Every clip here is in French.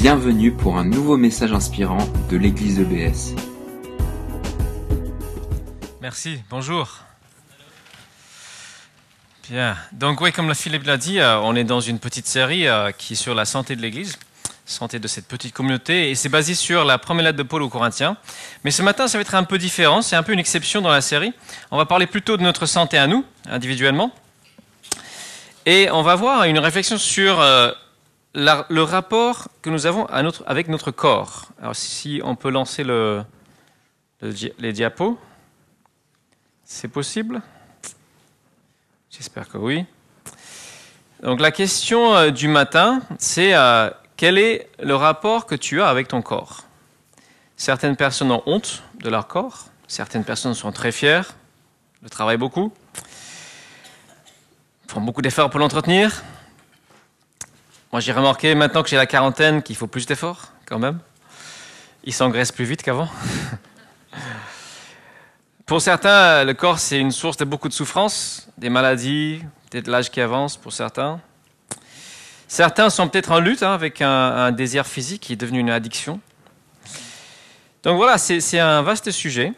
Bienvenue pour un nouveau message inspirant de l'église EBS. Merci, bonjour. Bien, donc oui, comme la Philippe l'a dit, euh, on est dans une petite série euh, qui est sur la santé de l'Église, santé de cette petite communauté, et c'est basé sur la première lettre de Paul aux Corinthiens. Mais ce matin, ça va être un peu différent, c'est un peu une exception dans la série. On va parler plutôt de notre santé à nous, individuellement, et on va voir une réflexion sur euh, la- le rapport que nous avons notre- avec notre corps. Alors si on peut lancer le- les diapos, c'est possible? J'espère que oui. Donc la question euh, du matin, c'est euh, quel est le rapport que tu as avec ton corps? Certaines personnes ont honte de leur corps, certaines personnes sont très fières, le travaillent beaucoup, font beaucoup d'efforts pour l'entretenir. Moi j'ai remarqué maintenant que j'ai la quarantaine qu'il faut plus d'efforts quand même. Ils s'engraissent plus vite qu'avant. Pour certains, le corps, c'est une source de beaucoup de souffrance, des maladies, peut-être l'âge qui avance pour certains. Certains sont peut-être en lutte hein, avec un, un désir physique qui est devenu une addiction. Donc voilà, c'est un vaste sujet.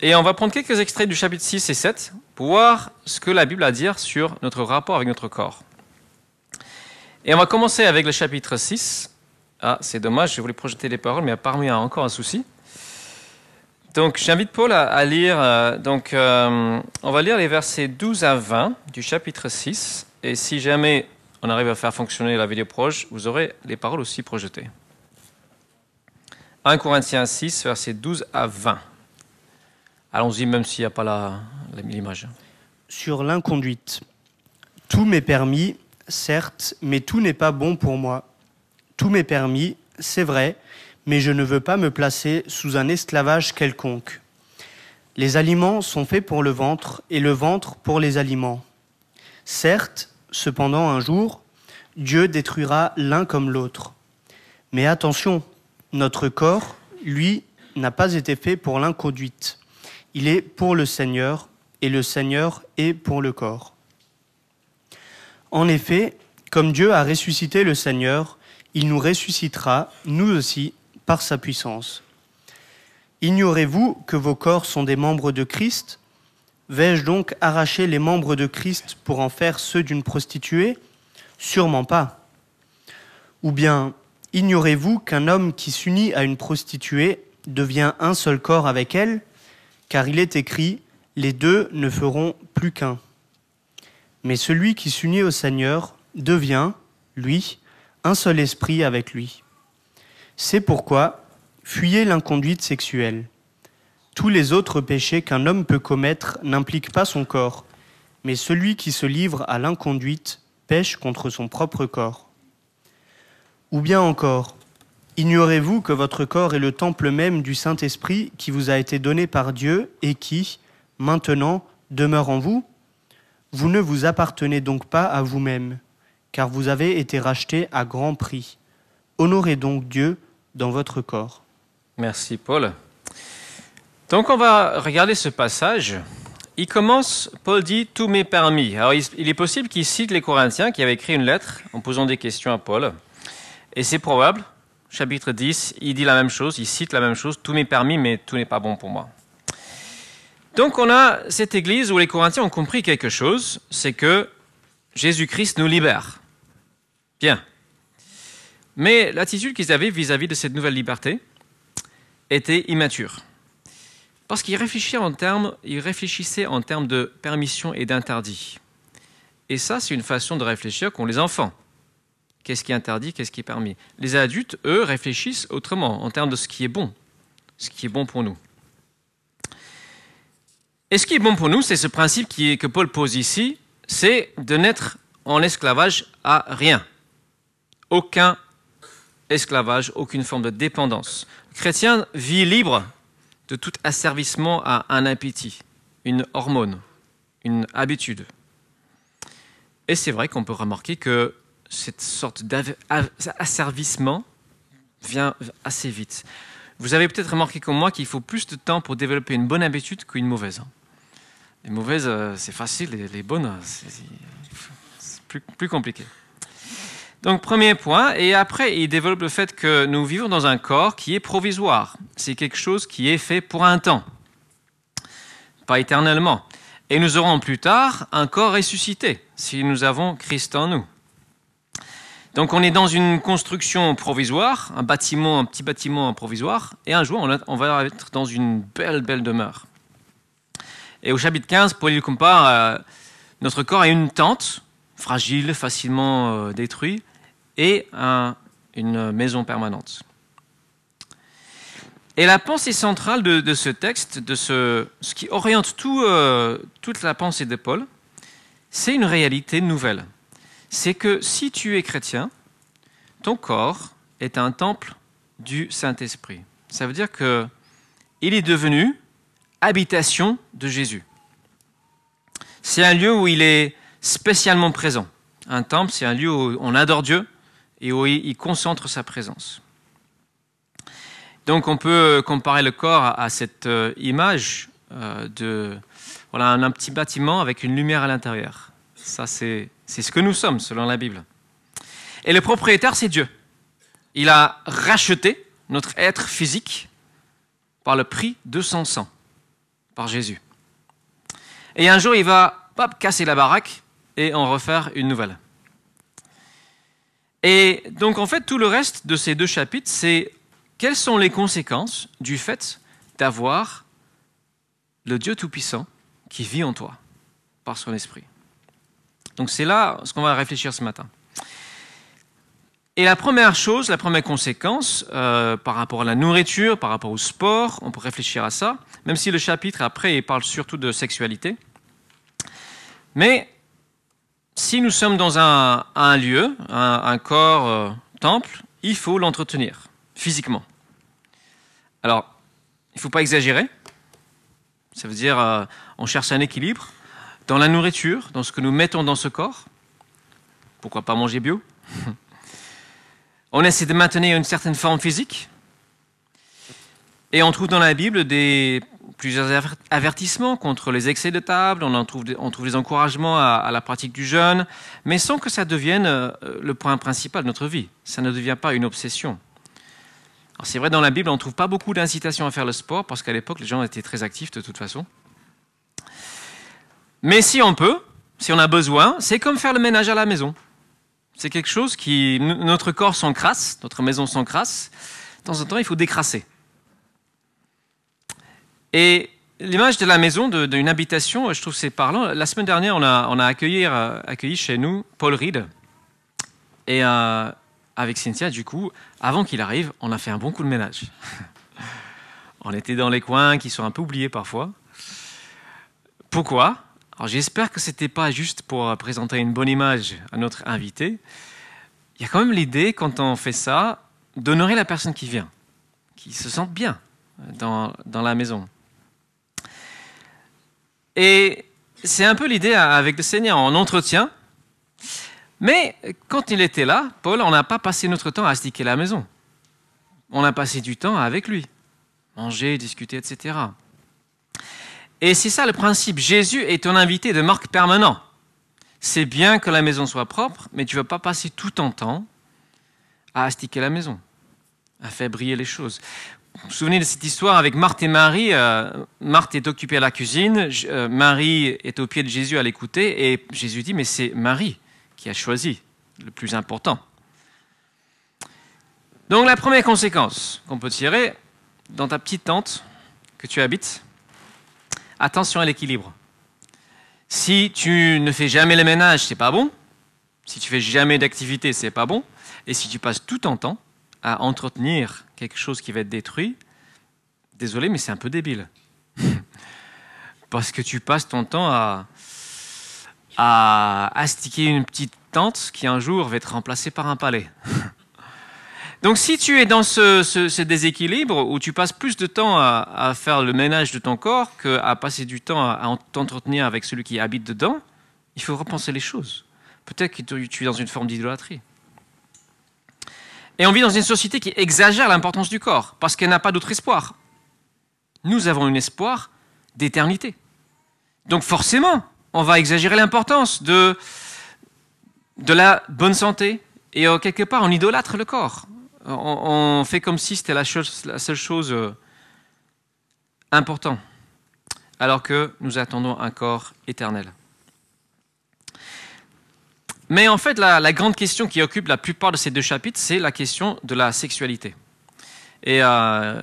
Et on va prendre quelques extraits du chapitre 6 et 7 pour voir ce que la Bible a à dire sur notre rapport avec notre corps. Et on va commencer avec le chapitre 6. Ah, c'est dommage, je voulais projeter les paroles, mais apparemment il y a encore un souci. Donc j'invite Paul à, lire, euh, donc, euh, on va lire les versets 12 à 20 du chapitre 6, et si jamais on arrive à faire fonctionner la vidéo proche, vous aurez les paroles aussi projetées. 1 Corinthiens 6, versets 12 à 20. Allons-y même s'il n'y a pas l'image. sur l'inconduite. Tout m'est permis, certes, mais tout n'est pas bon pour moi. Tout m'est permis, c'est vrai, mais je ne veux pas me placer sous un esclavage quelconque. Les aliments sont faits pour le ventre et le ventre pour les aliments. Certes, cependant un jour, Dieu détruira l'un comme l'autre. Mais attention, notre corps, lui, n'a pas été fait pour l'inconduite. Il est pour le Seigneur et le Seigneur est pour le corps. En effet, comme Dieu a ressuscité le Seigneur, il nous ressuscitera, nous aussi, par sa puissance. Ignorez-vous que vos corps sont des membres de Christ? Vais-je donc arracher les membres de Christ pour en faire ceux d'une prostituée? Sûrement pas. Ou bien, ignorez-vous qu'un homme qui s'unit à une prostituée devient un seul corps avec elle? Car il est écrit, les deux ne feront plus qu'un. Mais celui qui s'unit au Seigneur devient, lui, un seul esprit avec lui. C'est pourquoi fuyez l'inconduite sexuelle. Tous les autres péchés qu'un homme peut commettre n'impliquent pas son corps, mais celui qui se livre à l'inconduite pêche contre son propre corps. Ou bien encore, ignorez-vous que votre corps est le temple même du Saint-Esprit qui vous a été donné par Dieu et qui, maintenant, demeure en vous Vous ne vous appartenez donc pas à vous-même, car vous avez été racheté à grand prix. Honorez donc Dieu dans votre corps. Merci Paul. Donc on va regarder ce passage. Il commence, Paul dit, tout m'est permis. Alors il est possible qu'il cite les Corinthiens qui avaient écrit une lettre en posant des questions à Paul. Et c'est probable, chapitre 10, il dit la même chose, il cite la même chose, tout m'est permis, mais tout n'est pas bon pour moi. Donc on a cette église où les Corinthiens ont compris quelque chose, c'est que Jésus-Christ nous libère. Bien. Mais l'attitude qu'ils avaient vis-à-vis de cette nouvelle liberté était immature. Parce qu'ils réfléchissaient en termes, réfléchissaient en termes de permission et d'interdit. Et ça, c'est une façon de réfléchir qu'ont les enfants. Qu'est-ce qui est interdit, qu'est-ce qui est permis? Les adultes, eux, réfléchissent autrement, en termes de ce qui est bon, ce qui est bon pour nous. Et ce qui est bon pour nous, c'est ce principe que Paul pose ici, c'est de n'être en esclavage à rien. Aucun esclavage, aucune forme de dépendance. Le chrétien vit libre de tout asservissement à un appétit, une hormone, une habitude. Et c'est vrai qu'on peut remarquer que cette sorte d'asservissement vient assez vite. Vous avez peut-être remarqué comme moi qu'il faut plus de temps pour développer une bonne habitude qu'une mauvaise. Les mauvaises, euh, c'est facile, les, bonnes, euh, c'est plus, plus compliqué. Donc premier point, et après il développe le fait que nous vivons dans un corps qui est provisoire. C'est quelque chose qui est fait pour un temps, pas éternellement. Et nous aurons plus tard un corps ressuscité si nous avons Christ en nous. Donc on est dans une construction provisoire, un bâtiment, un petit bâtiment provisoire, et un jour on va être dans une belle, belle demeure. Et au chapitre 15, Paul il compare euh, notre corps à une tente, fragile, facilement euh, détruite, et une maison permanente. Et la pensée centrale de, ce texte, de ce, qui oriente euh, toute la pensée de Paul, c'est une réalité nouvelle c'est que si tu es chrétien, ton corps est un temple du Saint-Esprit. Ça veut dire que il est devenu habitation de Jésus. C'est un lieu où il est spécialement présent. Un temple, c'est un lieu où on adore Dieu et où il concentre sa présence. Donc on peut comparer le corps à cette euh, image euh, de voilà, un petit bâtiment avec une lumière à l'intérieur. Ça, c'est ce que nous sommes, selon la Bible. Et le propriétaire, c'est Dieu. Il a racheté notre être physique par le prix de son sang, par Jésus. Et un jour, il va casser la baraque et en refaire une nouvelle. Et donc, en fait, tout le reste de ces deux chapitres, c'est quelles sont les conséquences du fait d'avoir le Dieu Tout-Puissant qui vit en toi par son esprit. Donc c'est là ce qu'on va réfléchir ce matin. Et la première chose, la première conséquence euh, par rapport à la nourriture, par rapport au sport, on peut réfléchir à ça, même si le chapitre après il parle surtout de sexualité. Mais si nous sommes dans un, lieu, un, corps euh, temple, il faut l'entretenir physiquement. Alors, il ne faut pas exagérer. Ça veut dire, euh, on cherche un équilibre dans la nourriture, dans ce que nous mettons dans ce corps. Pourquoi pas manger bio? On essaie de maintenir une certaine forme physique. Et on trouve dans la Bible des, plusieurs avertissements contre les excès de table, on, en trouve, on trouve des encouragements à, la pratique du jeûne, mais sans que ça devienne euh, le point principal de notre vie. Ça ne devient pas une obsession. C'est vrai, dans la Bible, on ne trouve pas beaucoup d'incitations à faire le sport, parce qu'à l'époque, les gens étaient très actifs de toute façon. Mais si on peut, si on a besoin, c'est comme faire le ménage à la maison. C'est quelque chose qui. Notre corps s'encrasse, notre maison s'encrasse. De temps en temps, il faut décrasser. Et l'image de la maison, d'une habitation, je trouve c'est parlant. La semaine dernière, on a, euh, accueilli, chez nous Paul Reed. Et euh, avec Cynthia, du coup, avant qu'il arrive, on a fait un bon coup de ménage. on était dans les coins qui sont un peu oubliés parfois. Pourquoi? Alors j'espère que ce n'était pas juste pour présenter une bonne image à notre invité. Il y a quand même l'idée, quand on fait ça, d'honorer la personne qui vient, qui se sente bien dans, dans la maison. Et c'est un peu l'idée avec le Seigneur, on entretient. Mais quand il était là, Paul, on n'a pas passé notre temps à astiquer la maison. On a passé du temps avec lui, manger, discuter, etc. Et c'est ça le principe. Jésus est ton invité de marque permanent. C'est bien que la maison soit propre, mais tu ne vas pas passer tout ton temps à astiquer la maison, à faire briller les choses. Vous vous souvenez de cette histoire avec Marthe et Marie euh, Marthe est occupée à la cuisine, euh, Marie est au pied de Jésus à l'écouter, et Jésus dit, mais c'est Marie qui a choisi le plus important. Donc la première conséquence qu'on peut tirer dans ta petite tente que tu habites, attention à l'équilibre. Si tu ne fais jamais le ménage, c'est pas bon. Si tu fais jamais d'activité, c'est pas bon. Et si tu passes tout ton temps à entretenir quelque chose qui va être détruit, désolé, mais c'est un peu débile. Parce que tu passes ton temps à, à astiquer une petite tente qui un jour va être remplacée par un palais. Donc si tu es dans ce, déséquilibre où tu passes plus de temps à, faire le ménage de ton corps qu'à passer du temps à, t'entretenir avec celui qui habite dedans, il faut repenser les choses. Peut-être que tu es dans une forme d'idolâtrie. Et on vit dans une société qui exagère l'importance du corps parce qu'elle n'a pas d'autre espoir. Nous avons un espoir d'éternité. Donc forcément, on va exagérer l'importance de, de la bonne santé, Et euh, quelque part, on idolâtre le corps. On, fait comme si c'était la, seule chose euh, importante, alors que nous attendons un corps éternel. Mais en fait, la, la grande question qui occupe la plupart de ces deux chapitres, c'est la question de la sexualité. Et euh,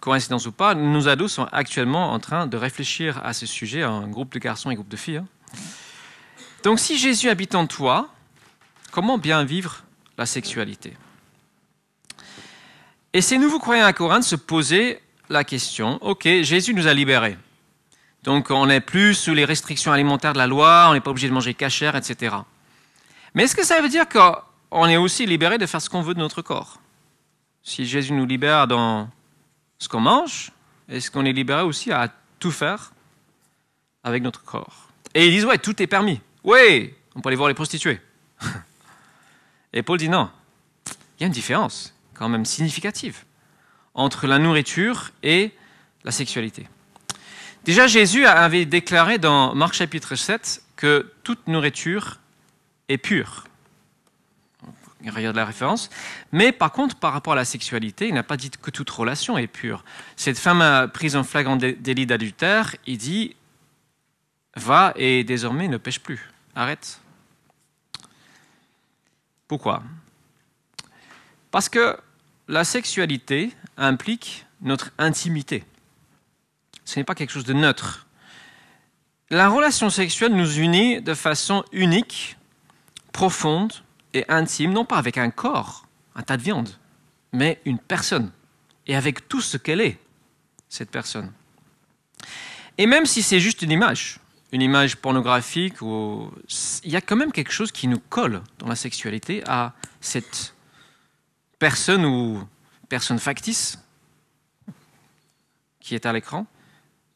coïncidence ou pas, nos ados sont actuellement en train de réfléchir à ce sujet, un groupe de garçons et un groupe de filles. hein. Donc si Jésus habite en toi, comment bien vivre la sexualité? Et ces nouveaux croyants à Corinthe se posaient la question, ok, Jésus nous a libérés. Donc on n'est plus sous les restrictions alimentaires de la loi, on n'est pas obligé de manger cachère, etc. Mais est-ce que ça veut dire qu'on est aussi libéré de faire ce qu'on veut de notre corps? Si Jésus nous libère dans ce qu'on mange, est-ce qu'on est libéré aussi à tout faire avec notre corps? Et ils disent, ouais, tout est permis. Oui, on peut aller voir les prostituées. Et Paul dit non. Il y a une différence, quand même significative, entre la nourriture et la sexualité. Déjà, Jésus avait déclaré dans Marc chapitre 7 que toute nourriture est pure. Il regarde la référence. Mais par contre, par rapport à la sexualité, il n'a pas dit que toute relation est pure. Cette femme prise en flagrant dé- délit d'adultère, il dit Va et désormais ne pêche plus. Arrête. Pourquoi? Parce que la sexualité implique notre intimité. Ce n'est pas quelque chose de neutre. La relation sexuelle nous unit de façon unique, profonde et intime, non pas avec un corps, un tas de viande, mais une personne, et avec tout ce qu'elle est, cette personne. Et même si c'est juste une image, une image pornographique, il y a quand même quelque chose qui nous colle dans la sexualité à cette personne ou personne factice qui est à l'écran.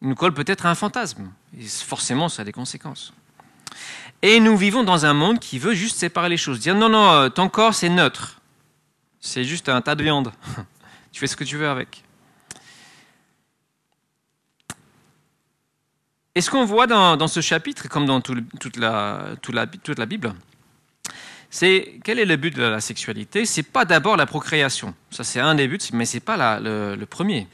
Nous colle peut-être à un fantasme. Et forcément, ça a des conséquences. Et nous vivons dans un monde qui veut juste séparer les choses. Dire non, non, euh, ton corps, c'est neutre. C'est juste un tas de viande. tu fais ce que tu veux avec. Et ce qu'on voit dans, dans ce chapitre, comme dans toute, la, toute la Bible, c'est quel est le but de la sexualité? C'est pas d'abord la procréation. Ça, c'est un des buts, mais c'est pas le premier.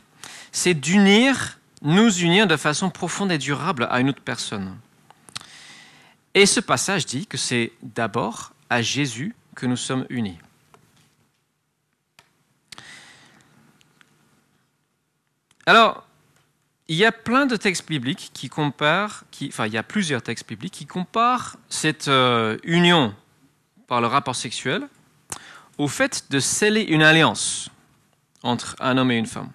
C'est d'unir, nous unir de façon profonde et durable à une autre personne. Et ce passage dit que c'est d'abord à Jésus que nous sommes unis. Alors, il y a plein de textes bibliques qui comparent, qui, enfin, il y a plusieurs textes bibliques qui comparent cette euh, union par le rapport sexuel au fait de sceller une alliance entre un homme et une femme.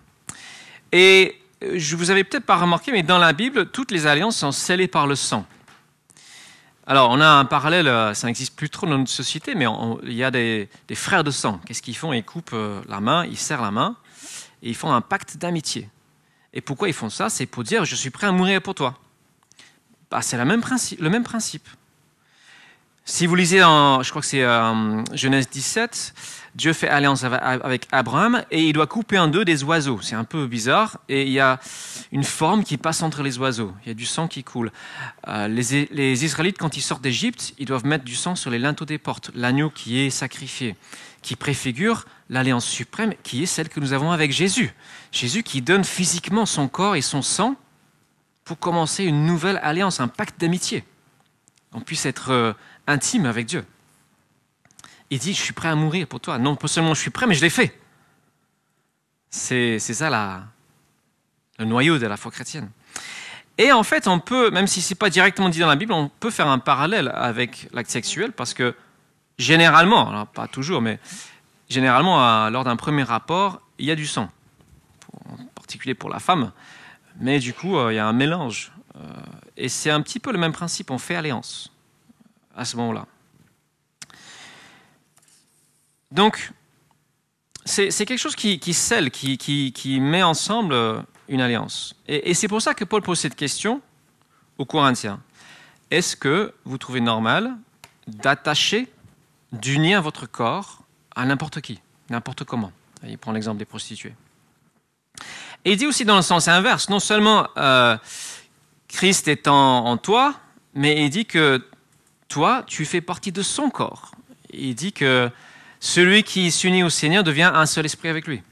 Et euh, je vous avais peut-être pas remarqué, mais dans la Bible, toutes les alliances sont scellées par le sang. Alors, on a un parallèle, euh, ça n'existe plus trop dans notre société, mais il y a des, frères de sang. Qu'est-ce qu'ils font? Ils coupent euh, la main, ils serrent la main, et ils font un pacte d'amitié. Et pourquoi ils font ça? C'est pour dire je suis prêt à mourir pour toi. Bah, c'est le même principe. Si vous lisez en, je crois que c'est euh, Genèse 17, Dieu fait alliance avec- Abraham et il doit couper en deux des oiseaux. C'est un peu bizarre et il y a une forme qui passe entre les oiseaux. Il y a du sang qui coule. Euh, les, les Israélites, quand ils sortent d'Égypte, ils doivent mettre du sang sur les linteaux des portes, l'agneau qui est sacrifié, qui préfigure l'alliance suprême qui est celle que nous avons avec Jésus. Jésus qui donne physiquement son corps et son sang pour commencer une nouvelle alliance, un pacte d'amitié. On puisse être euh, intime avec Dieu. Il dit, je suis prêt à mourir pour toi. Non, pas seulement je suis prêt, mais je l'ai fait. C'est ça la, le noyau de la foi chrétienne. Et en fait, on peut, même si ce n'est pas directement dit dans la Bible, on peut faire un parallèle avec l'acte sexuel parce que généralement, alors pas toujours, mais généralement, lors d'un premier rapport, il y a du sang, en particulier pour la femme. Mais du coup, euh, il y a un mélange. Euh, et c'est un petit peu le même principe, on fait alliance à ce moment-là. Donc, c'est quelque chose qui, scelle, qui, met ensemble euh, une alliance. Et, c'est pour ça que Paul pose cette question aux Corinthiens. Est-ce que vous trouvez normal d'attacher, d'unir votre corps à n'importe qui, n'importe comment? Il prend l'exemple des prostituées. Et il dit aussi dans le sens inverse, non seulement euh, Christ est en toi, mais il dit que toi, tu fais partie de son corps. Il dit que Celui qui s'unit au Seigneur devient un seul esprit avec lui.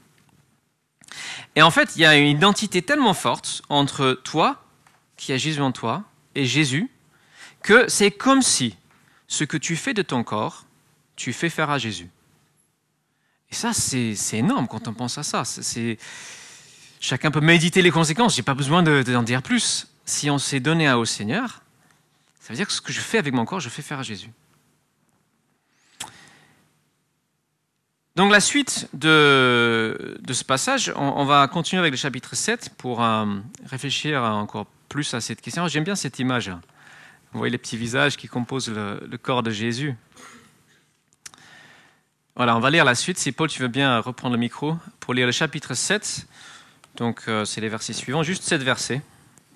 Et en fait, il y a une identité tellement forte entre toi, qui a Jésus en toi, et Jésus, que c'est comme si ce que tu fais de ton corps, tu fais faire à Jésus. Et ça, c'est énorme quand on pense à ça. Chacun peut méditer les conséquences, je n'ai pas besoin d'en dire plus. Si on s'est donné à au Seigneur, ça veut dire que ce que je fais avec mon corps, je fais faire à Jésus. Donc la suite de, ce passage, on, va continuer avec le chapitre 7 pour euh, réfléchir encore plus à cette question. J'aime bien cette image. Vous voyez les petits visages qui composent le, corps de Jésus. Voilà, on va lire la suite. Si Paul, tu veux bien reprendre le micro pour lire le chapitre 7. Donc euh, c'est les versets suivants, juste 7 versets,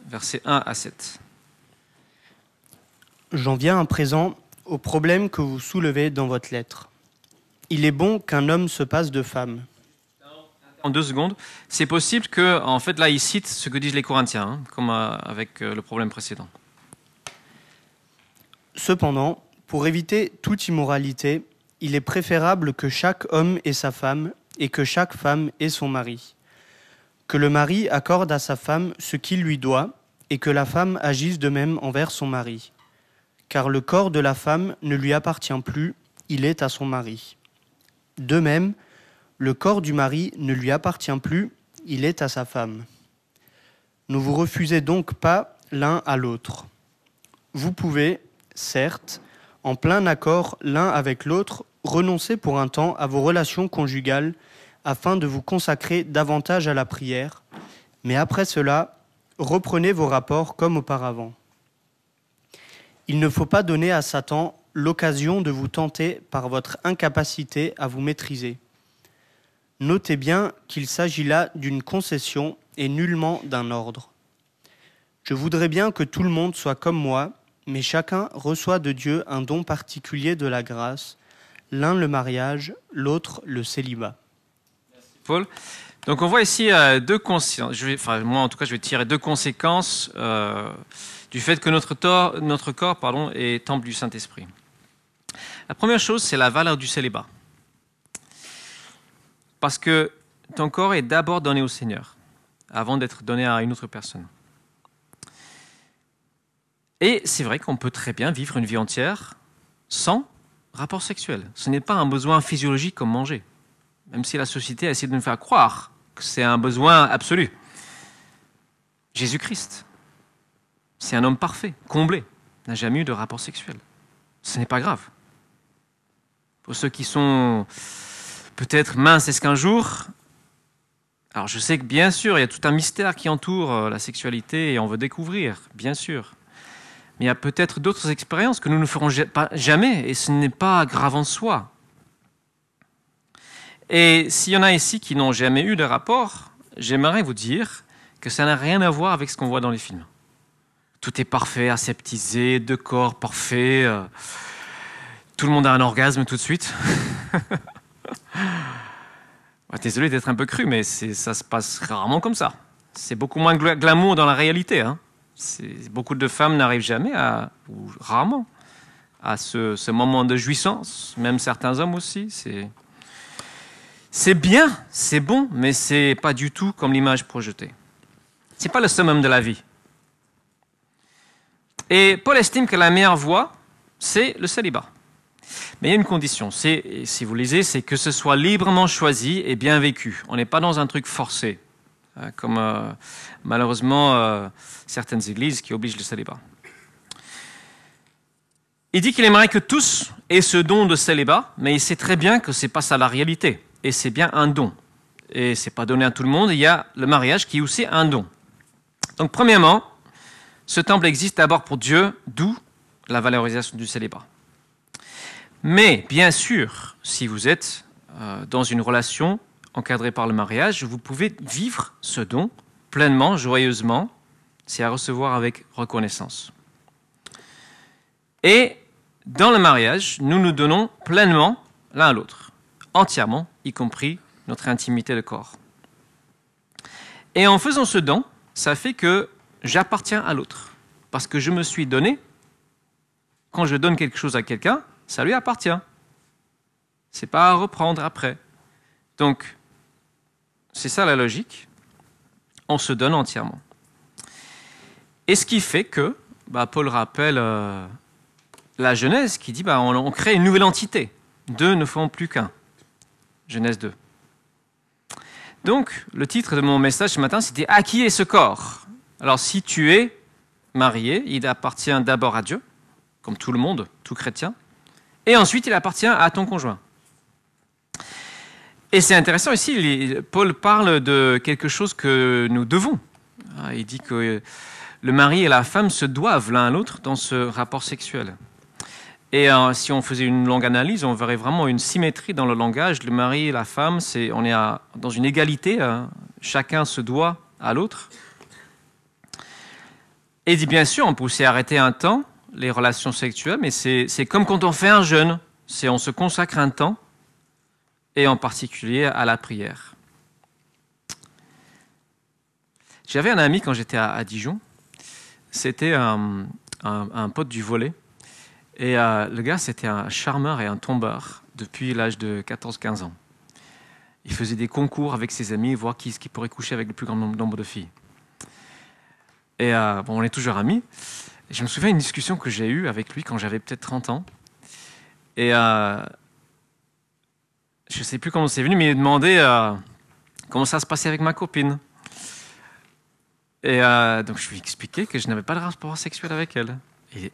versets 1 à 7. J'en viens à présent au problème que vous soulevez dans votre lettre. Il est bon qu'un homme se passe de femme. En deux secondes, c'est possible que, en fait, là, il cite ce que disent les Corinthiens, hein, comme euh, avec euh, le problème précédent. Cependant, pour éviter toute immoralité, il est préférable que chaque homme ait sa femme et que chaque femme ait son mari. Que le mari accorde à sa femme ce qu'il lui doit et que la femme agisse de même envers son mari. Car le corps de la femme ne lui appartient plus, il est à son mari. De même, le corps du mari ne lui appartient plus, il est à sa femme. Ne vous refusez donc pas l'un à l'autre. Vous pouvez, certes, en plein accord l'un avec l'autre, renoncer pour un temps à vos relations conjugales afin de vous consacrer davantage à la prière, mais après cela, reprenez vos rapports comme auparavant. Il ne faut pas donner à Satan l'occasion de vous tenter par votre incapacité à vous maîtriser. Notez bien qu'il s'agit là d'une concession et nullement d'un ordre. Je voudrais bien que tout le monde soit comme moi, mais chacun reçoit de Dieu un don particulier de la grâce, l'un le mariage, l'autre le célibat. Paul. Donc on voit ici euh, deux conséquences. Enfin, moi en tout cas, je vais tirer deux conséquences euh, du fait que notre, corps est temple du Saint-Esprit. La première chose, c'est la valeur du célibat. Parce que ton corps est d'abord donné au Seigneur, avant d'être donné à une autre personne. Et c'est vrai qu'on peut très bien vivre une vie entière sans rapport sexuel. Ce n'est pas un besoin physiologique comme manger, même si la société essaie de nous faire croire que c'est un besoin absolu. Jésus-Christ, c'est un homme parfait, comblé, n'a jamais eu de rapport sexuel. Ce n'est pas grave. Pour ceux qui sont peut-être minces, est-ce qu'un jour... Alors je sais que bien sûr, il y a tout un mystère qui entoure euh, la sexualité et on veut découvrir, bien sûr. Mais il y a peut-être d'autres expériences que nous ne ferons jamais et ce n'est pas grave en soi. Et s'il y en a ici qui n'ont jamais eu de rapport, j'aimerais vous dire que ça n'a rien à voir avec ce qu'on voit dans les films. Tout est parfait, aseptisé, deux corps parfaits. Euh, tout le monde a un orgasme tout de suite. Désolé d'être un peu cru, mais ça se passe rarement comme ça. C'est beaucoup moins glamour dans la réalité. Hein. Beaucoup de femmes n'arrivent jamais, à, ou rarement, à ce, moment de jouissance. Même certains hommes aussi. C'est bien, c'est bon, mais c'est pas du tout comme l'image projetée. C'est pas le summum de la vie. Et Paul estime que la meilleure voie, c'est le célibat. Mais il y a une condition, si vous lisez, c'est que ce soit librement choisi et bien vécu. On n'est pas dans un truc forcé, hein, comme euh, malheureusement euh, certaines églises qui obligent le célibat. Il dit qu'il aimerait que tous aient ce don de célibat, mais il sait très bien que ce n'est pas ça la réalité. Et c'est bien un don. Et ce n'est pas donné à tout le monde. Il y a le mariage qui est aussi un don. Donc, premièrement, ce temple existe d'abord pour Dieu, d'où la valorisation du célibat. Mais bien sûr, si vous êtes euh, dans une relation encadrée par le mariage, vous pouvez vivre ce don pleinement, joyeusement, c'est à recevoir avec reconnaissance. Et dans le mariage, nous nous donnons pleinement l'un à l'autre, entièrement, y compris notre intimité de corps. Et en faisant ce don, ça fait que j'appartiens à l'autre, parce que je me suis donné. Quand je donne quelque chose à quelqu'un, ça lui appartient. C'est pas à reprendre après. Donc, c'est ça la logique. On se donne entièrement. Et ce qui fait que, bah, Paul rappelle euh, la Genèse qui dit bah, on, on crée une nouvelle entité. Deux ne font plus qu'un. Genèse 2. Donc, le titre de mon message ce matin, c'était À qui est ce corps? Alors, si tu es marié, il appartient d'abord à Dieu, comme tout le monde, tout chrétien, et ensuite il appartient à ton conjoint. Et c'est intéressant ici, Paul parle de quelque chose que nous devons. Ah, il dit que le mari et la femme se doivent l'un à l'autre dans ce rapport sexuel. Et euh, si on faisait une longue analyse, on verrait vraiment une symétrie dans le langage. Le mari et la femme, c'est, on est dans une égalité. Hein. Chacun se doit à l'autre. Et bien sûr, on peut aussi arrêter un temps les relations sexuelles, mais c'est, comme quand on fait un jeûne. C'est on se consacre un temps, et en particulier à la prière. J'avais un ami quand j'étais à, Dijon. C'était un, un pote du volet. Et euh, le gars, c'était un charmeur et un tombeur depuis l'âge de 14-15 ans. Il faisait des concours avec ses amis, voir qui, qui pourrait coucher avec le plus grand nombre de filles. Et euh, bon, on est toujours amis. Et je me souviens d'une discussion que j'ai eue avec lui quand j'avais peut-être 30 ans. Et euh, je ne sais plus comment c'est venu, mais il m'a demandé comment ça se passait avec ma copine. Et donc je lui ai expliqué que je n'avais pas de rapport sexuel avec elle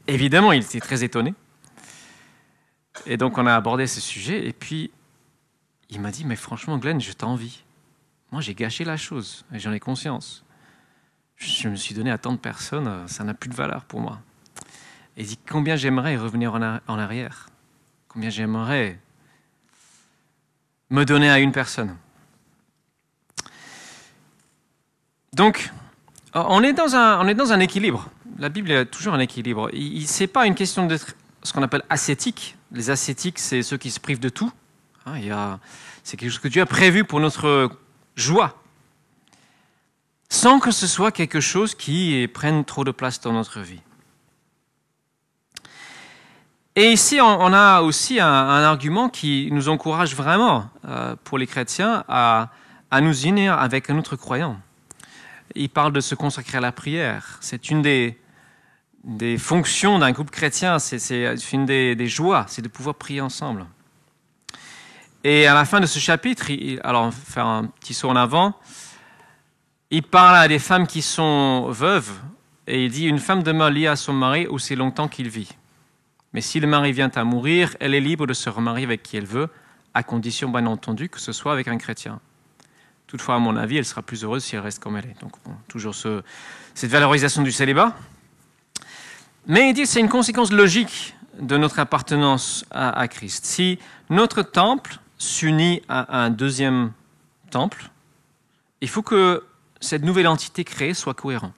évidemment, il était très étonné. Et donc, on a abordé ce sujet. Et puis, il m'a dit Mais franchement, Glenn, je t'envie. Moi, j'ai gâché la chose. Et j'en ai conscience. Je me suis donné à tant de personnes, euh, ça n'a plus de valeur pour moi. Et il dit Combien j'aimerais revenir en arrière? Combien j'aimerais me donner à une personne? Donc, on est dans un, on est dans un équilibre la Bible a toujours un équilibre. Ce n'est pas une question d'être ce qu'on appelle ascétique. Les ascétiques, c'est ceux qui se privent de tout. Hein, c'est quelque chose que Dieu a prévu pour notre joie, sans que ce soit quelque chose qui prenne trop de place dans notre vie. Et ici, on a aussi un, argument qui nous encourage vraiment, euh, pour les chrétiens, à, à nous unir avec un autre croyant. Il parle de se consacrer à la prière. C'est une des, des fonctions d'un groupe chrétien, c'est une des, joies, c'est de pouvoir prier ensemble. Et à la fin de ce chapitre, alors faire un petit saut en avant, il parle à des femmes qui sont veuves et il dit une femme demeure liée à son mari aussi longtemps qu'il vit. Mais si le mari vient à mourir, elle est libre de se remarier avec qui elle veut, à condition bien entendu que ce soit avec un chrétien. Toutefois, à mon avis, elle sera plus heureuse si elle reste comme elle est. Donc, toujours cette valorisation du célibat. Mais il dit c'est une conséquence logique de notre appartenance à, Christ. Si notre temple s'unit à un deuxième temple, il faut que cette nouvelle entité créée soit cohérente.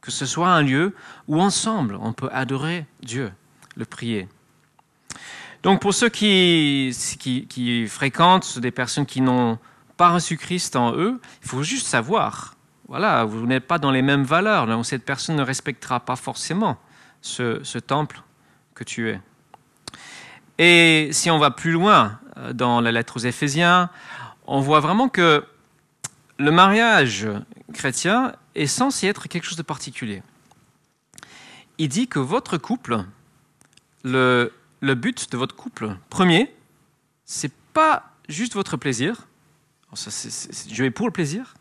Que ce soit un lieu où ensemble on peut adorer Dieu, le prier. Donc pour ceux qui, fréquentent des personnes qui n'ont pas reçu Christ en eux, il faut juste savoir, voilà, vous n'êtes pas dans les mêmes valeurs, donc cette personne ne respectera pas forcément ce, temple que tu es. Et si on va plus loin euh, dans la lettre aux Éphésiens, on voit vraiment que le mariage chrétien est censé être quelque chose de particulier. Il dit que votre couple, le, but de votre couple premier, c'est pas juste votre plaisir. je vais pour le plaisir.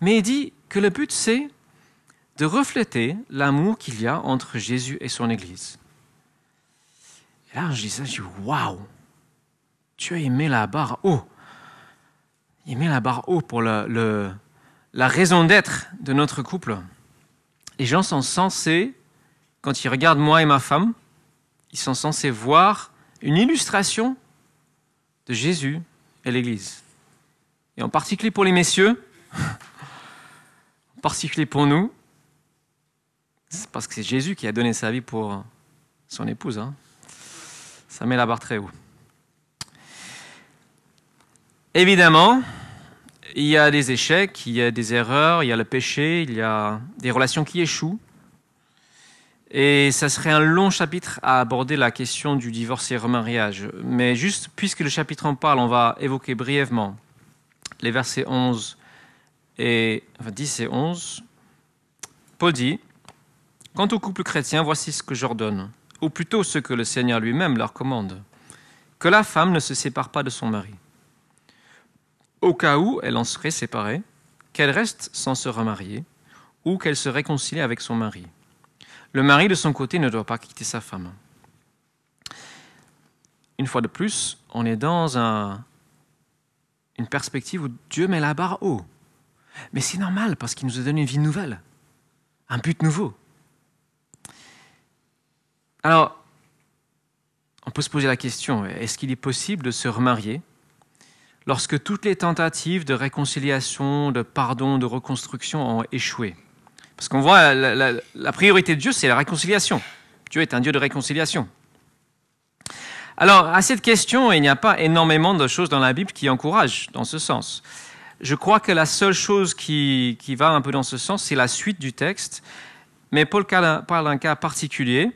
Mais il dit que le but, c'est de refléter l'amour qu'il y a entre Jésus et son Église. Et là, je dis ça, je dis waouh, tu as aimé la barre haut. Il met la barre haut pour la raison d'être de notre couple. Les gens sont censés, quand ils regardent moi et ma femme, ils sont censés voir une illustration de Jésus et l'Église. Et en particulier pour les messieurs, en particulier pour nous, c'est parce que c'est Jésus qui a donné sa vie pour son épouse. Hein. Ça met la barre très haut. Évidemment, il y a des échecs, il y a des erreurs, il y a le péché, il y a des relations qui échouent. Et ça serait un long chapitre à aborder la question du divorce et remariage. Mais juste, puisque le chapitre en parle, on va évoquer brièvement les versets 11 et, enfin 10 et 11. Paul dit, Quant au couple chrétien, voici ce que j'ordonne, ou plutôt ce que le Seigneur lui-même leur commande, que la femme ne se sépare pas de son mari. Au cas où elle en serait séparée, qu'elle reste sans se remarier, ou qu'elle se réconcilie avec son mari. Le mari, de son côté, ne doit pas quitter sa femme. Une fois de plus, on est dans un, une perspective où Dieu met la barre haut. Mais c'est normal parce qu'il nous a donné une vie nouvelle, un but nouveau. Alors, on peut se poser la question, est-ce qu'il est possible de se remarier lorsque toutes les tentatives de réconciliation, de pardon, de reconstruction ont échoué parce qu'on voit, la, priorité de Dieu, c'est la réconciliation. Dieu est un Dieu de réconciliation. Alors, à cette question, il n'y a pas énormément de choses dans la Bible qui encouragent dans ce sens. Je crois que la seule chose qui, va un peu dans ce sens, c'est la suite du texte. Mais Paul parle d'un cas particulier,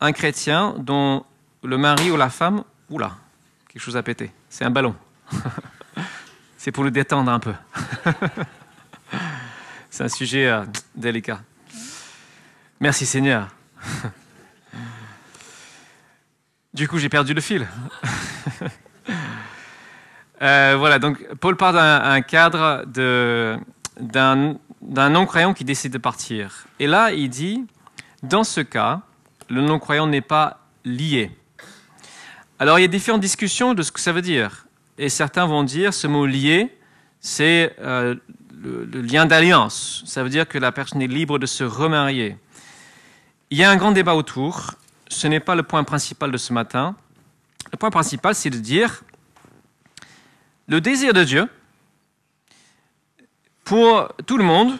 un chrétien dont le mari ou la femme, oula, quelque chose a pété, c'est un ballon. c'est pour le détendre un peu. C'est un sujet euh, délicat. Merci Seigneur. Du coup, j'ai perdu le fil. Euh, voilà, donc Paul part d'un cadre d'un non-croyant qui décide de partir. Et là, il dit, dans ce cas, le non-croyant n'est pas lié. Alors, il y a différentes discussions de ce que ça veut dire. Et certains vont dire, ce mot lié, c'est euh, le, lien d'alliance. Ça veut dire que la personne est libre de se remarier. Il y a un grand débat autour. Ce n'est pas le point principal de ce matin. Le point principal, c'est de dire le désir de Dieu pour tout le monde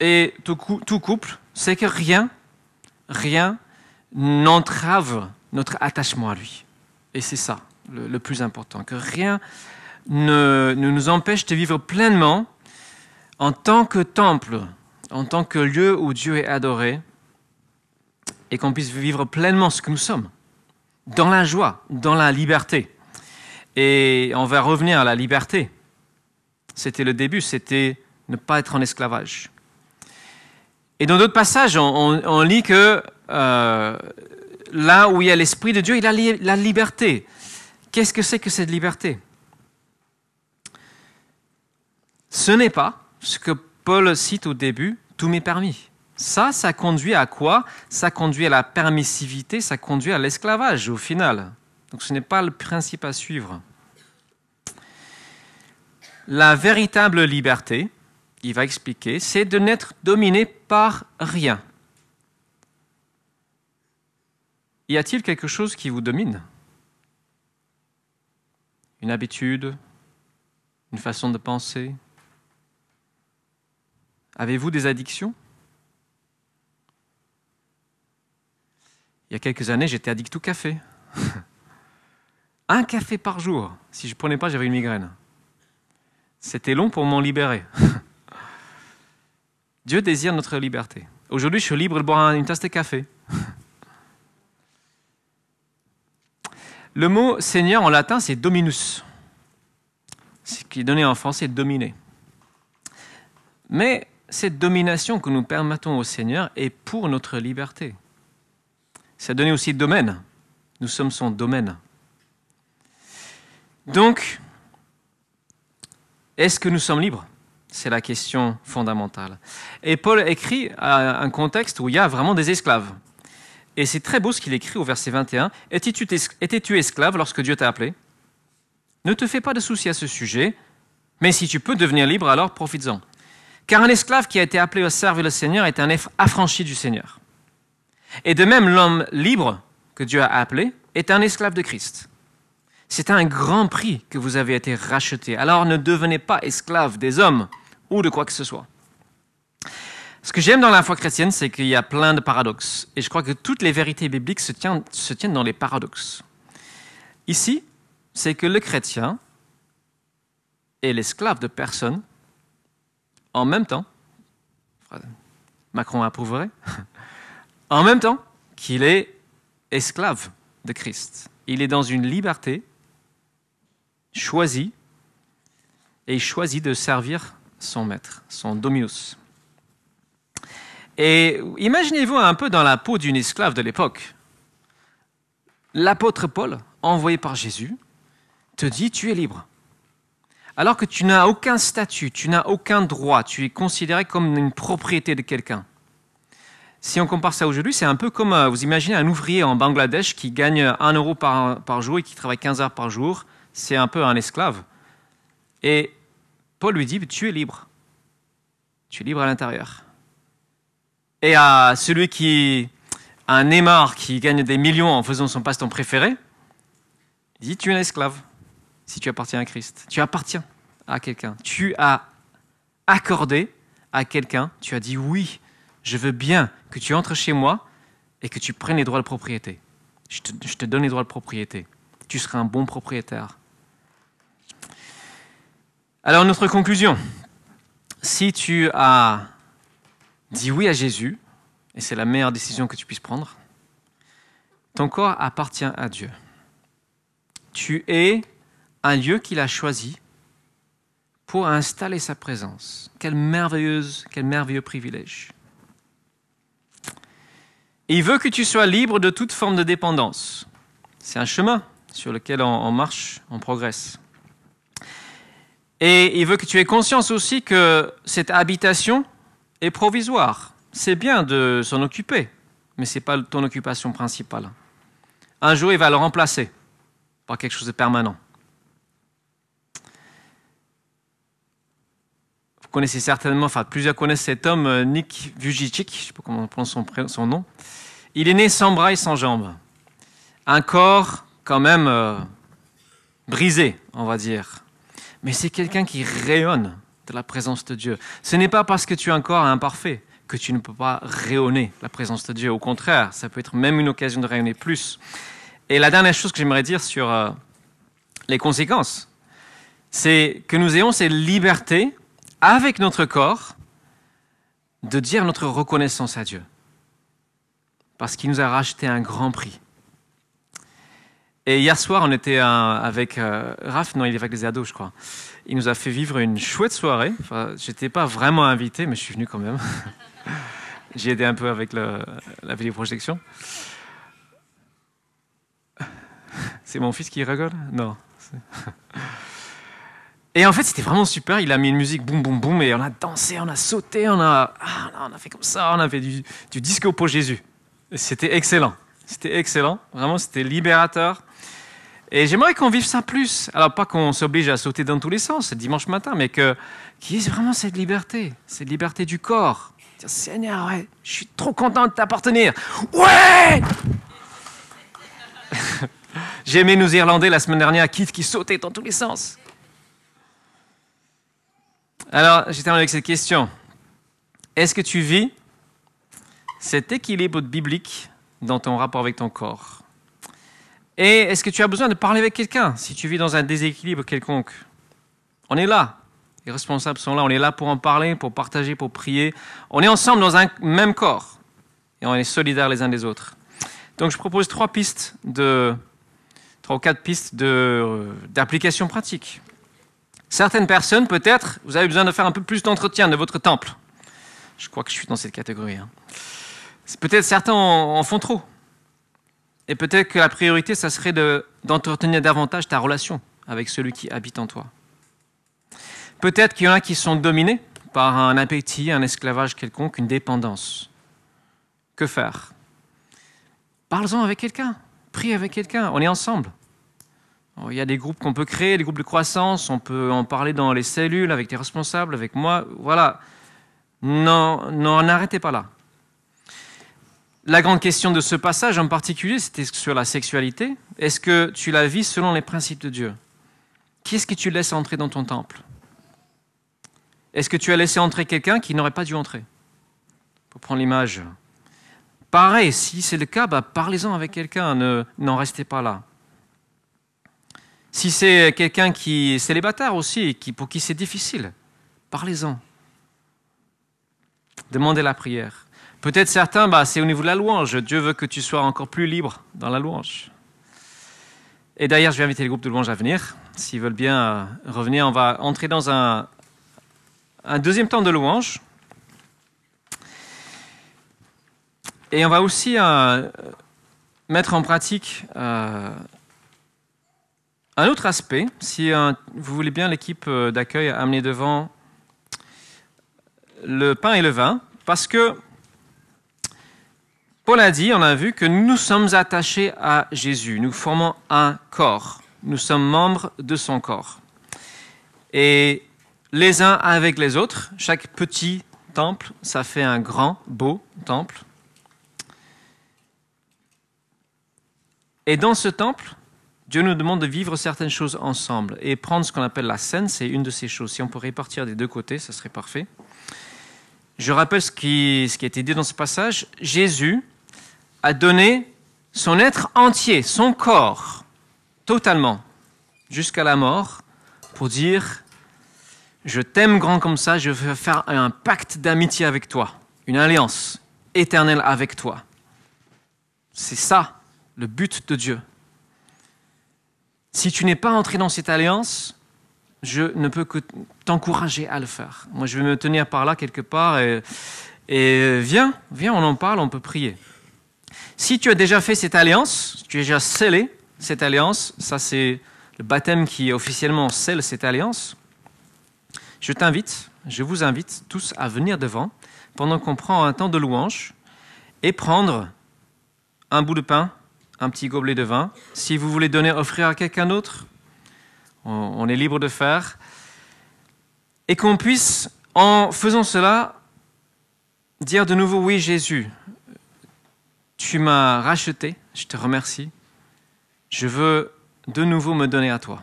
et tout, couple, c'est que rien, rien n'entrave notre attachement à lui. Et c'est ça le, plus important, que rien ne, nous empêche de vivre pleinement en tant que temple, en tant que lieu où Dieu est adoré, et qu'on puisse vivre pleinement ce que nous sommes, dans la joie, dans la liberté. Et on va revenir à la liberté. C'était le début, c'était ne pas être en esclavage. Et dans d'autres passages, on, lit que euh, là où il y a l'Esprit de Dieu, il y a la liberté. Qu'est-ce que c'est que cette liberté? Ce n'est pas ce que Paul cite au début, tout m'est permis. Ça, ça conduit à quoi? Ça conduit à la permissivité, ça conduit à l'esclavage au final. Donc ce n'est pas le principe à suivre. La véritable liberté, il va expliquer, c'est de n'être dominé par rien. Y a-t-il quelque chose qui vous domine? Une habitude Une façon de penser Avez-vous des addictions? Il y a quelques années, j'étais addict au café. Un café par jour. Si je ne prenais pas, j'avais une migraine. C'était long pour m'en libérer. Dieu désire notre liberté. Aujourd'hui, je suis libre de boire une tasse de café. Le mot Seigneur en latin, c'est dominus. Ce qui est donné en français dominer. Mais cette domination que nous permettons au Seigneur est pour notre liberté. Ça donné aussi domaine. Nous sommes son domaine. Donc, est-ce que nous sommes libres? C'est la question fondamentale. Et Paul écrit à un contexte où il y a vraiment des esclaves. Et c'est très beau ce qu'il écrit au verset 21. Étais-tu esclave lorsque Dieu t'a appelé? Ne te fais pas de soucis à ce sujet, mais si tu peux devenir libre, alors profites-en. Car un esclave qui a été appelé à servir le Seigneur est un affranchi du Seigneur. Et de même, l'homme libre que Dieu a appelé est un esclave de Christ. C'est un grand prix que vous avez été racheté. Alors ne devenez pas esclave des hommes ou de quoi que ce soit. Ce que j'aime dans la foi chrétienne, c'est qu'il y a plein de paradoxes. Et je crois que toutes les vérités bibliques se tiennent, dans les paradoxes. Ici, c'est que le chrétien est l'esclave de personne en même temps, Macron approuverait, en même temps qu'il est esclave de Christ. Il est dans une liberté choisie et il choisit de servir son maître, son dominus. Et imaginez-vous un peu dans la peau d'une esclave de l'époque. L'apôtre Paul, envoyé par Jésus, te dit tu es libre. Alors que tu n'as aucun statut, tu n'as aucun droit, tu es considéré comme une propriété de quelqu'un. Si on compare ça aujourd'hui, c'est un peu comme, euh, vous imaginez un ouvrier en Bangladesh qui gagne 1 euro par, par jour et qui travaille 15 heures par jour. C'est un peu un esclave. Et Paul lui dit, tu es libre. Tu es libre à l'intérieur. Et à celui qui, un Neymar qui gagne des millions en faisant son passe-temps préféré, il dit, tu es un esclave si tu appartiens à Christ. Tu appartiens à quelqu'un. Tu as accordé à quelqu'un, tu as dit oui, je veux bien que tu entres chez moi et que tu prennes les droits de propriété. Je te donne les droits de propriété. Tu seras un bon propriétaire. Alors notre conclusion, si tu as dit oui à Jésus, et c'est la meilleure décision que tu puisses prendre, ton corps appartient à Dieu. Tu es un lieu qu'il a choisi pour installer sa présence. Quelle merveilleuse, quel merveilleux privilège. Il veut que tu sois libre de toute forme de dépendance. C'est un chemin sur lequel on, marche, on progresse. Et il veut que tu aies conscience aussi que cette habitation est provisoire. C'est bien de s'en occuper, mais ce n'est pas ton occupation principale. Un jour, il va le remplacer par quelque chose de permanent. Vous connaissez certainement, enfin plusieurs connaissent cet homme, euh, Nick Vujicic, je ne sais pas comment on prononce son, nom. Il est né sans bras et sans jambes. Un corps quand même euh, brisé, on va dire. Mais c'est quelqu'un qui rayonne de la présence de Dieu. Ce n'est pas parce que tu es un corps imparfait que tu ne peux pas rayonner la présence de Dieu. Au contraire, ça peut être même une occasion de rayonner plus. Et la dernière chose que j'aimerais dire sur euh, les conséquences, c'est que nous ayons cette liberté avec notre corps de dire notre reconnaissance à Dieu. Parce qu'il nous a racheté un grand prix. Et hier soir, on était avec euh, Raph, non, il est avec les ados, je crois. Il nous a fait vivre une chouette soirée. Enfin, j'étais pas vraiment invité, mais je suis venu quand même. J'ai aidé un peu avec le, la vidéoprojection. C'est mon fils qui rigole? Non. Et en fait, c'était vraiment super. Il a mis une musique boum boum boum et on a dansé, on a sauté, on a, ah, on a fait comme ça, on a fait du, du disco pour Jésus. C'était excellent. C'était excellent. Vraiment, c'était libérateur. Et j'aimerais qu'on vive ça plus. Alors, pas qu'on s'oblige à sauter dans tous les sens, c'est dimanche matin, mais qu'il y ait vraiment cette liberté, cette liberté du corps. Seigneur, ouais, je suis trop content de t'appartenir. Ouais J'ai aimé nos Irlandais la semaine dernière, Keith qui sautait dans tous les sens. Alors, j'étais avec cette question. Est-ce que tu vis cet équilibre biblique dans ton rapport avec ton corps? Et est-ce que tu as besoin de parler avec quelqu'un? Si tu vis dans un déséquilibre quelconque On est là. Les responsables sont là. On est là pour en parler, pour partager, pour prier. On est ensemble dans un même corps. Et on est solidaires les uns des autres. Donc je propose trois pistes de trois ou quatre pistes d'application pratique. Certaines personnes, peut-être, vous avez besoin de faire un peu plus d'entretien de votre temple. Je crois que je suis dans cette catégorie. Hein. Peut-être certains en font trop. Et peut-être que la priorité, ça serait d'entretenir davantage ta relation avec celui qui habite en toi. Peut-être qu'il y en a qui sont dominés par un appétit, un esclavage quelconque, une dépendance. Que faire? Parle-en avec quelqu'un, prie avec quelqu'un, on est ensemble. Il y a des groupes qu'on peut créer, des groupes de croissance, on peut en parler dans les cellules avec tes responsables, avec moi. Voilà. Non, non, n'arrêtez pas là. La grande question de ce passage en particulier, c'était sur la sexualité. Est-ce que tu la vis selon les principes de Dieu? Qui est-ce que tu laisses entrer dans ton temple? Est-ce que tu as laissé entrer quelqu'un qui n'aurait pas dû entrer? Pour prendre l'image. Pareil, si c'est le cas, bah, parlez-en avec quelqu'un, ne, n'en restez pas là. Si c'est quelqu'un qui est célibataire aussi, pour qui c'est difficile, parlez-en. Demandez la prière. Peut-être certains, bah, c'est au niveau de la louange. Dieu veut que tu sois encore plus libre dans la louange. Et d'ailleurs, je vais inviter les groupes de louange à venir. S'ils veulent bien euh, revenir, on va entrer dans un, deuxième temps de louange. Et on va aussi euh, mettre en pratique euh, un autre aspect. Si vous voulez bien, l'équipe d'accueil a amené devant le pain et le vin, parce que Paul a dit, on a vu que nous sommes attachés à Jésus, nous formons un corps, nous sommes membres de son corps. Et les uns avec les autres, chaque petit temple, ça fait un grand, beau temple. Et dans ce temple, Dieu nous demande de vivre certaines choses ensemble et prendre ce qu'on appelle la scène, c'est une de ces choses. Si on pourrait partir des deux côtés, ça serait parfait. Je rappelle ce qui, ce qui a été dit dans ce passage. Jésus a donné son être entier, son corps, totalement, jusqu'à la mort, pour dire, je t'aime grand comme ça, je veux faire un pacte d'amitié avec toi, une alliance éternelle avec toi. C'est ça le but de Dieu. Si tu n'es pas entré dans cette alliance, je ne peux que t'encourager à le faire. Moi, je vais me tenir par là quelque part et, viens, viens, on en parle, on peut prier. Si tu as déjà fait cette alliance, tu as déjà scellé cette alliance, ça c'est le baptême qui officiellement scelle cette alliance, je t'invite, je vous invite tous à venir devant pendant qu'on prend un temps de louange et prendre un bout de pain, un petit gobelet de vin. Si vous voulez donner, offrir à quelqu'un d'autre, on est libre de faire. Et qu'on puisse, en faisant cela, dire de nouveau oui Jésus, tu m'as racheté, je te remercie. Je veux de nouveau me donner à toi.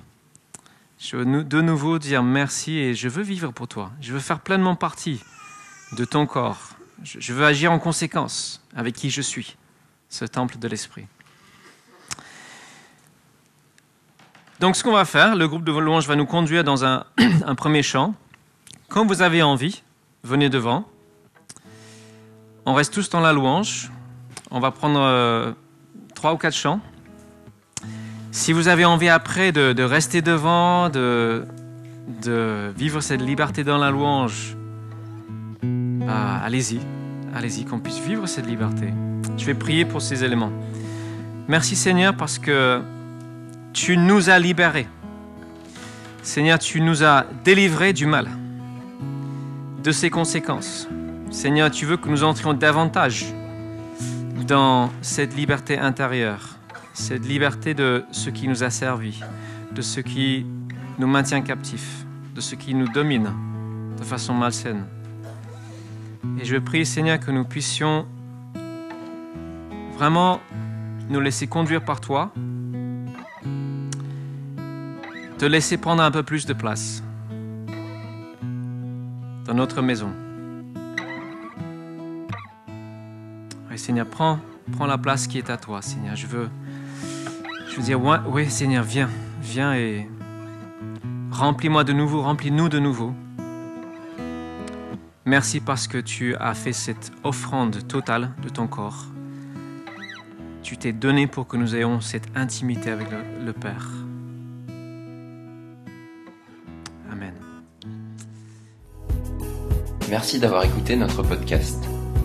Je veux de nouveau dire merci et je veux vivre pour toi. Je veux faire pleinement partie de ton corps. Je veux agir en conséquence avec qui je suis, ce temple de l'Esprit. Donc ce qu'on va faire, le groupe de louange va nous conduire dans un, un premier chant. Quand vous avez envie, venez devant. On reste tous dans la louange. On va prendre euh, trois ou quatre chants. Si vous avez envie après de, rester devant, de, vivre cette liberté dans la louange, bah, allez-y, allez-y, qu'on puisse vivre cette liberté. Je vais prier pour ces éléments. Merci Seigneur parce que tu nous as libérés. Seigneur, tu nous as délivrés du mal, de ses conséquences. Seigneur, tu veux que nous entrions davantage dans cette liberté intérieure, cette liberté de ce qui nous a servi, de ce qui nous maintient captifs, de ce qui nous domine de façon malsaine. Et je prie, Seigneur, que nous puissions vraiment nous laisser conduire par toi, te laisser prendre un peu plus de place dans notre maison. Seigneur, prends, la place qui est à toi, Seigneur. Je veux, je veux dire, oui, Seigneur, viens, viens et remplis-moi de nouveau, remplis-nous de nouveau. Merci parce que tu as fait cette offrande totale de ton corps. Tu t'es donné pour que nous ayons cette intimité avec le Père. Amen. Merci d'avoir écouté notre podcast.